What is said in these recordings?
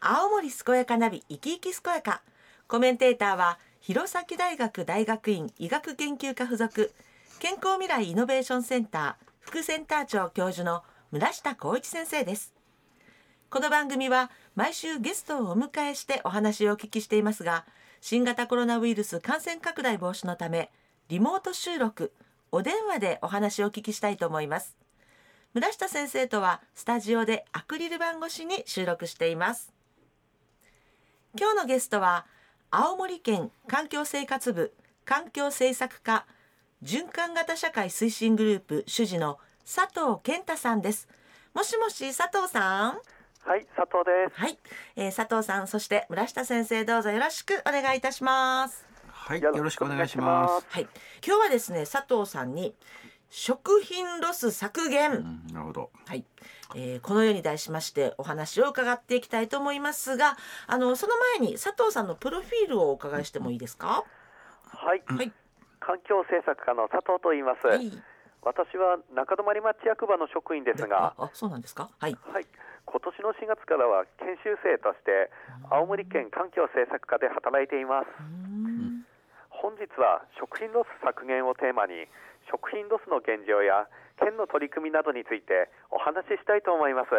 青森健やかナビ生き生き健やか。コメンテーターは弘前大学大学院医学研究科附属。健康未来イノベーションセンター副センター長教授の村下光一先生です。この番組は毎週ゲストをお迎えしてお話をお聞きしていますが新型コロナウイルス感染拡大防止のためリモート収録お電話でお話をお聞きしたいと思います。村下先生とはスタジオでアクリル板越しに収録しています。今日のゲストは青森県環境生活部環境政策課循環型社会推進グループ主事の佐藤健太さんです。もしもし佐藤さん？はい、佐藤です。はい、えー、佐藤さんそして村下先生どうぞよろしくお願いいたします。はい、よろしくお願いします。はい。今日はですね佐藤さんに食品ロス削減、うん、なるほど。はい、えーこのように題しましてお話を伺っていきたいと思いますがあのその前に佐藤さんのプロフィールをお伺いしてもいいですか、はい、はい。環境政策課の佐藤と言います。はい。私は中泊町役場の職員ですが、ああそうなんですか？はい。はい、今年の4月からは研修生として青森県環境政策課で働いています。本日は食品ロス削減をテーマに食品ロスの現状や県の取り組みなどについてお話ししたいと思います。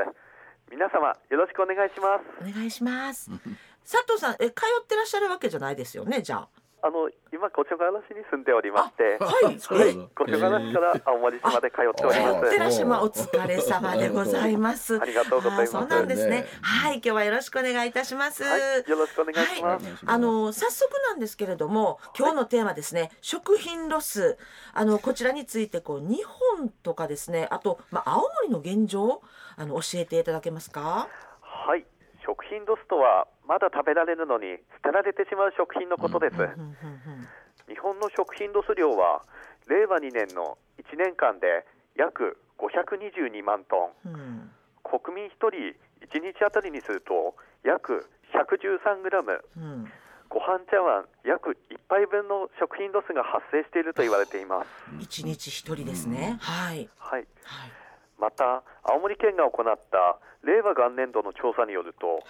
皆様よろしくお願いします。お願いします 佐藤さんえ通ってらっしゃるわけじゃないですよねじゃあの今五所川原市に住んでおりまして、あはい。そうなんだ五所川原市から青森市まで通っておりあます。通ってらっしゃいまお疲れ様でございます。ありがとうございます。あそうなんですね。ね。はい今日はよろしくお願いいたします、はい、よろしくお願いします。お願いします。あの早速なんですけれども今日のテーマですね、食品ロス。あのこちらについてこう日本とかですねあと、まあ、青森の現状あの教えていただけますか？はい、食品ロスとはまだ食べられるのに捨てられてしまう食品のことです。うんうん日本の食品ロス量は令和2年の1年間で約522万トン、うんうん国民1人1日あたりにすると約113グラム、うんご飯茶碗約1杯分の食品ロスが発生していると言われています。一日一人ですね、はい。はい。はい。また青森県が行った令和元年度の調査によると、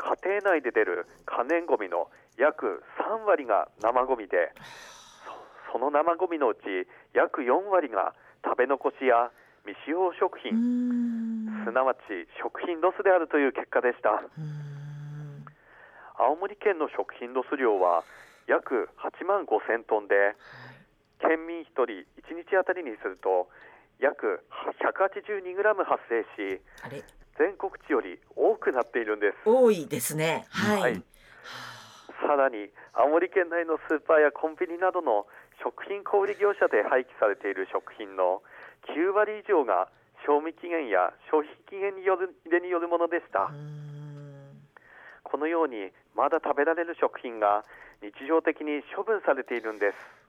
家庭内で出る可燃ごみの約3割が生ごみでそその生ごみのうち約4割が食べ残しや未使用食品、ん。すなわち食品ロスであるという結果でした。青森県の食品ロス量は約8万5千トンで県民1人1日あたりにすると約182グラム発生し全国値より多くなっているんです。多いですね。はい、はい。さらに青森県内のスーパーやコンビニなどの食品小売業者で廃棄されている食品の9割以上が賞味期限や消費期限によるによるものでした。このようにまだ食べられる食品が日常的に処分されているんです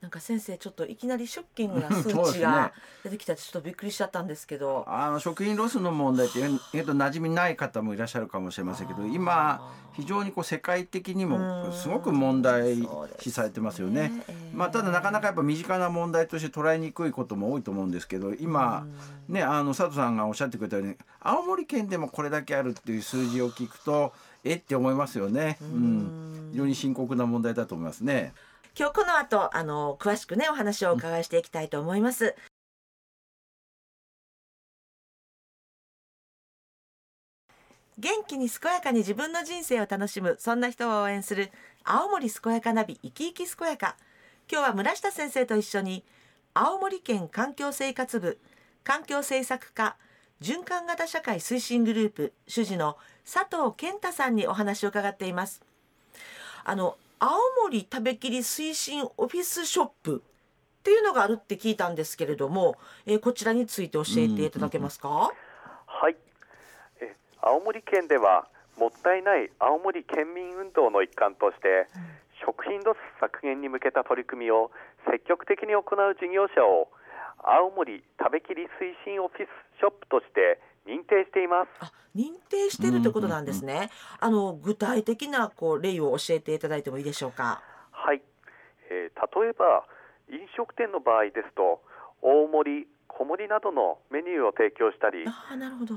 なんか先生ちょっといきなりショッキングな数値が出てきたってちょっとびっくりしちゃったんですけど。あの食品ロスの問題って、えっと、馴染みない方もいらっしゃるかもしれませんけど今非常にこう世界的にもすごく問題視されてますよね。まあ、ただなかなかやっぱ身近な問題として捉えにくいことも多いと思うんですけど今ねあの佐藤さんがおっしゃってくれたように青森県でもこれだけあるっていう数字を聞くとえって思いますよね。うん、非常に深刻な問題だと思いますね。今日この後あの詳しくねお話をお伺いしていきたいと思います。元気に健やかに自分の人生を楽しむそんな人を応援する青森健やかナビ生き生き健やか今日は村下先生と一緒に青森県環境生活部環境政策課循環型社会推進グループ主事の佐藤健太さんにお話を伺っています。あの青森食べきり推進オフィスショップっていうのがあるって聞いたんですけれども、えーこちらについて教えていただけますか？はいえ青森県ではもったいない青森県民運動の一環として、食品ロス削減に向けた取り組みを積極的に行う事業者を青森食べきり推進オフィスショップとして認定しています。あ、認定してるってことなんですね。あの具体的なこう例を教えていただいてもいいでしょうか？はい、えー例えば飲食店の場合ですと大盛り小盛りなどのメニューを提供したりああ、なるほど。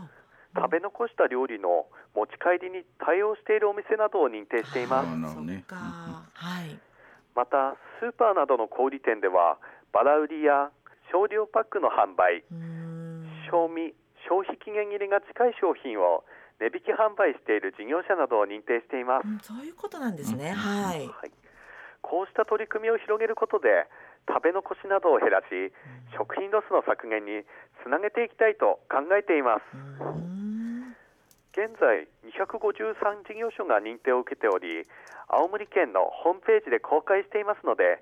食べ残した料理の持ち帰りに対応しているお店などを認定しています。あなるほどね。はい。またスーパーなどの小売店ではバラ売りや少量パックの販売うーん。賞味消費期限切れが近い商品を値引き販売している事業者などを認定しています。うんそういうことなんですね。はい。はい、こうした取り組みを広げることで食べ残しなどを減らし、食品ロスの削減につなげていきたいと考えています。現在253事業所が認定を受けており青森県のホームページで公開していますので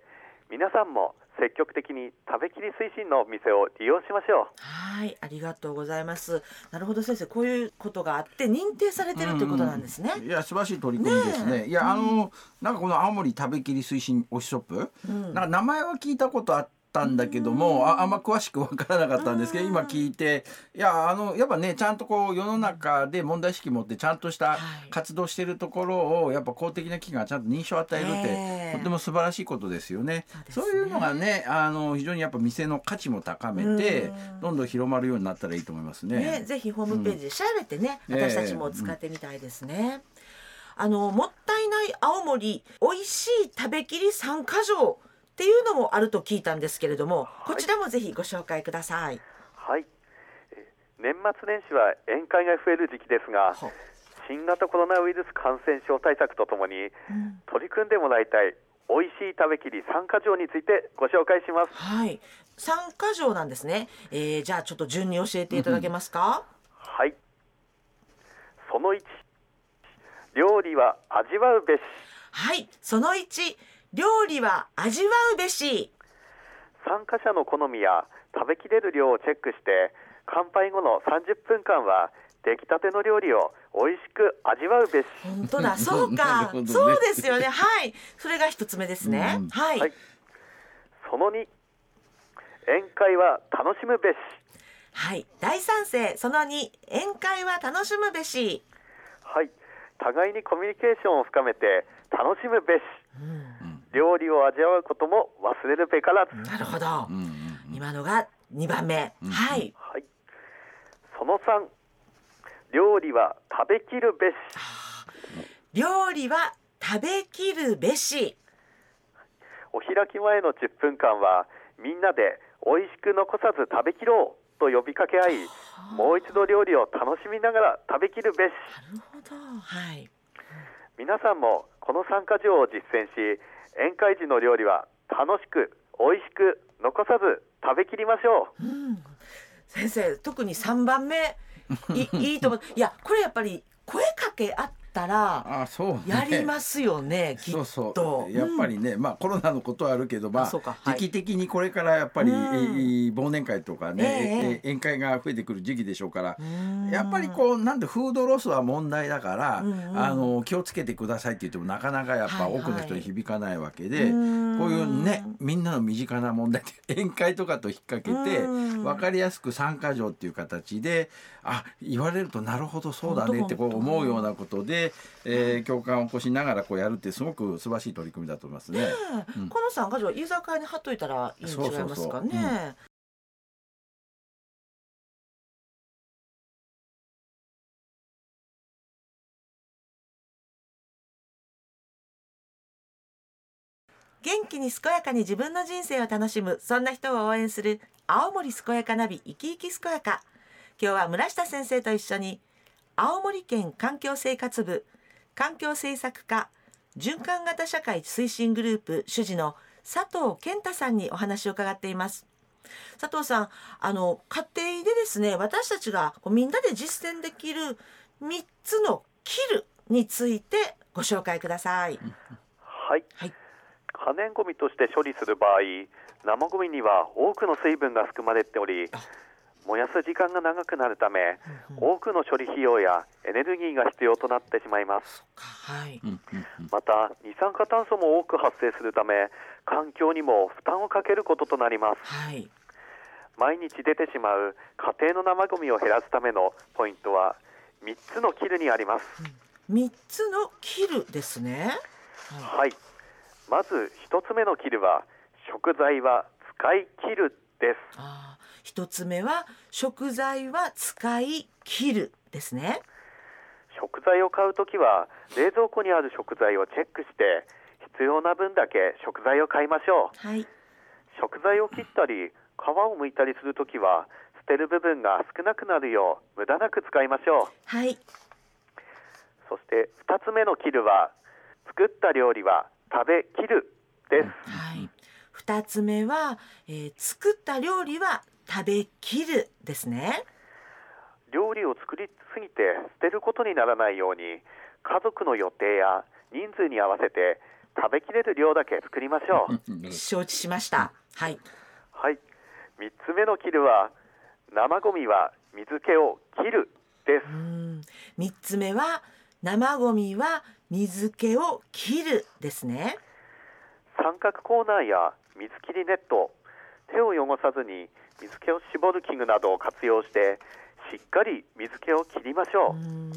皆さんも積極的に食べきり推進の店を利用しましょう。はいありがとうございます。なるほど先生。こういうことがあって認定されてるということなんですね。いや素晴らしい取り組みですね。いやあのなんかこの青森食べきり推進推しショップ、うん。なんか名前は聞いたことあったんだけども、ああんま詳しくわからなかったんですけど、うん。今聞いていやあのやっぱねちゃんとこう世の中で問題意識持ってちゃんとしたはい。活動してるところをやっぱ公的な機関がちゃんと認証を与えるって、ええ。とても素晴らしいことですよね。そうね。いうのがねあの非常にやっぱ店の価値も高めて、うん。どんどん広まるようになったらいいと思いますね。ね、ぜひホームページで調べてね、うん私たちも使ってみたいですね。あのもったいない青森美味しい食べきり参加条っていうのもあると聞いたんですけれども、こちらもぜひご紹介ください。はい。え年末年始は宴会が増える時期ですがほ新型コロナウイルス感染症対策とともにうん。取り組んでもらいたい美味しい食べきり参加条についてご紹介します。はい、参加条なんですね。えー、じゃあちょっと順に教えていただけますか？はい。その1料理は味わうべし。はい、その1料理は味わうべし。参加者の好みや食べきれる量をチェックして乾杯後の30分間は出来たての料理を美味しく味わうべし。本当だ、そうなか、ね。そうですよね。はい、それが一つ目ですね。うん。はい、はい。その2宴会は楽しむべし。はい、大賛成。その2、宴会は楽しむべし。はい。互いにコミュニケーションを深めて楽しむべし。うん、料理を味わうことも忘れるべからず、なるほどう。んうん今のが2番目。うんはい。はい、その3料理は食べきるべし料理は食べきるべし。お開き前の10分間はみんなで美味しく残さず食べきろうと呼びかけ合いもう一度料理を楽しみながら食べきるべしなるほど。はい。皆さんもこの参加条を実践し宴会時の料理は楽しく美味しく残さず食べきりましょううん。先生、特に3番目。いいいと思う。いや、これやっぱり声かけあったら。あそう、ね、やりますよね。きっと。そうそう。やっぱりね、まあコロナのことはあるけどまああはい。時期的にこれからやっぱり、うん。えー忘年会とかね、ええええ。宴会が増えてくる時期でしょうから、うん。やっぱりこうなんでフードロスは問題だから、うんうん。あの気をつけてくださいって言ってもなかなかやっぱはいはい。多くの人に響かないわけで、うん。こういうねみんなの身近な問題って 宴会とかと引っ掛けてうん。分かりやすく参加条っていう形であ言われるとなるほどそうだねってこう思うようなことで、えー共感を起こしながらこうやるってすごく素晴らしい取り組みだと思いますね。ねえうんこの参加条居酒屋に貼っといたらいいん違いますかそうそうそうね。元気に健やかに自分の人生を楽しむそんな人を応援する青森健やかナビ生き生き健やか今日は村下先生と一緒に青森県環境生活部環境政策課循環型社会推進グループ主事の佐藤健太さんにお話を伺っています佐藤さんあの家庭でですね私たちがこうみんなで実践できる3つのキルについてご紹介ください。はいはい。可燃ごみとして処理する場合生ごみには多くの水分が含まれておりあ燃やす時間が長くなるためうんうん。多くの処理費用やエネルギーが必要となってしまいます。はい。うんうんうん。また二酸化炭素も多く発生するため環境にも負担をかけることとなります。はい。毎日出てしまう家庭の生ゴミを減らすためのポイントは3つのキルにあります。3つのキルですね。ははい。まず1つ目のキルは食材は使い切るです一つ目は食材は使い切る。ですね。食材を買うときは冷蔵庫にある食材をチェックして必要な分だけ食材を買いましょう。はい。食材を切ったり皮を剥いたりするときは捨てる部分が少なくなるよう無駄なく使いましょう。はい。そして2つ目の切るは作った料理は食べきるです。はい。二つ目は、えー作った料理は食べきるですね。料理を作りすぎて捨てることにならないように家族の予定や人数に合わせて食べきれる量だけ作りましょう。承知しました。はい。はい。3つ目の切るは生ゴミは水気を切るです。うん。三つ目は生ゴミは水気を切るですね。三角コーナーや水切りネット手を汚さずに水気を絞る器具などを活用してしっかり水気を切りましょう。うん。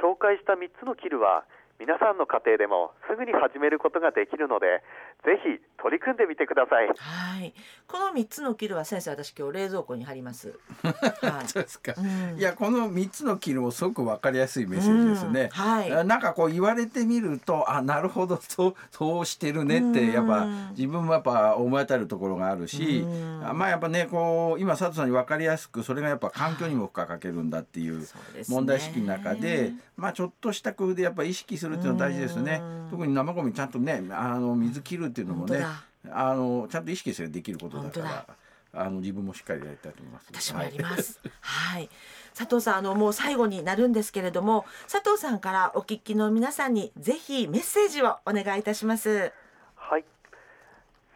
紹介した3つのキルは皆さんの家庭でもすぐに始めることができるのでぜひ取り組んでみてください。はい。この三つのキルは先生私今日冷蔵庫に貼ります。はい。そうですか、うん。いやこの3つのキルもすごく分かりやすいメッセージですね。うん、はい。あなんかこう言われてみるとあなるほどそうそうしてるねってやっぱうん自分もやっぱ思い当たるところがあるしうん。あまあやっぱねこう今佐藤さんに分かりやすくそれがやっぱ環境にも負荷かけるんだっていう問題意識の中でまあちょっとした工夫でやっぱ意識するっていうのは大事ですね。うん。特に生ゴミちゃんとねあの水切るっていうのもねあのちゃんと意識すればできることだか本らあの自分もしっかりやりたいと思います。私もやります。はい。佐藤さんあのもう最後になるんですけれども佐藤さんからお聞きの皆さんにぜひメッセージをお願いいたします。はい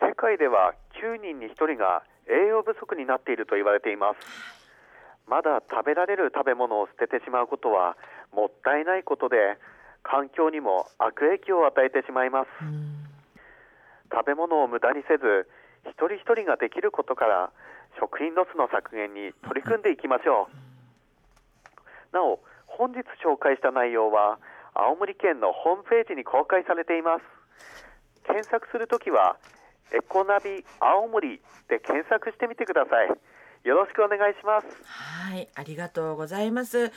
世界では9人に1人が栄養不足になっていると言われていますまだ食べられる食べ物を捨ててしまうことはもったいないことで環境にも悪影響を与えてしまいますうん食べ物を無駄にせず一人一人ができることから食品ロスの削減に取り組んでいきましょう。なお本日紹介した内容は青森県のホームページに公開されています。検索するときはエコナビ青森で検索してみてください。よろしくお願いします。はいありがとうございます。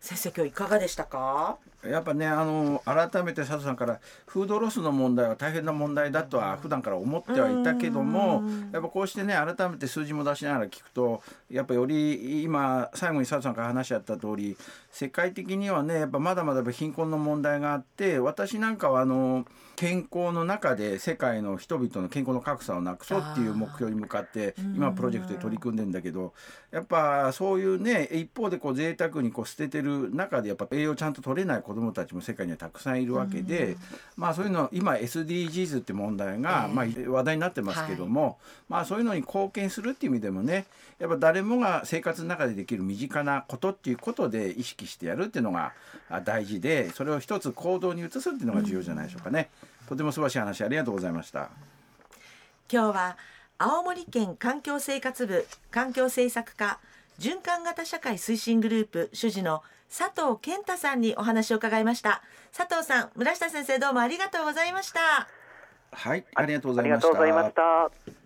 先生今日いかがでしたか？やっぱねあの改めて佐藤さんからフードロスの問題は大変な問題だとは普段から思ってはいたけどもうん。やっぱこうしてね改めて数字も出しながら聞くとやっぱより今最後に佐藤さんから話し合った通り世界的にはねやっぱまだまだ貧困の問題があって私なんかはあの健康の中で世界の人々の健康の格差をなくそうっていう目標に向かって今プロジェクトで取り組んでんだけどやっぱそういうね一方でこう贅沢にこう捨ててる中でやっぱ栄養ちゃんと取れない子どもたちも世界にはたくさんいるわけで、まあそういうの今 SDGs って問題が、ええまあ、話題になってますけども、まあそういうのに貢献するっていう意味でもねやっぱ誰もが生活の中でできる身近なことっていうことで意識してやるっていうのがあ大事でそれを一つ行動に移すっていうのが重要じゃないでしょうかね。とても素晴らしい話ありがとうございました。今日は青森県環境生活部環境政策課循環型社会推進グループ主事の佐藤健太さんにお話を伺いました。佐藤さん村下先生どうもありがとうございました。はい、ありがとうござありがいました。とうございました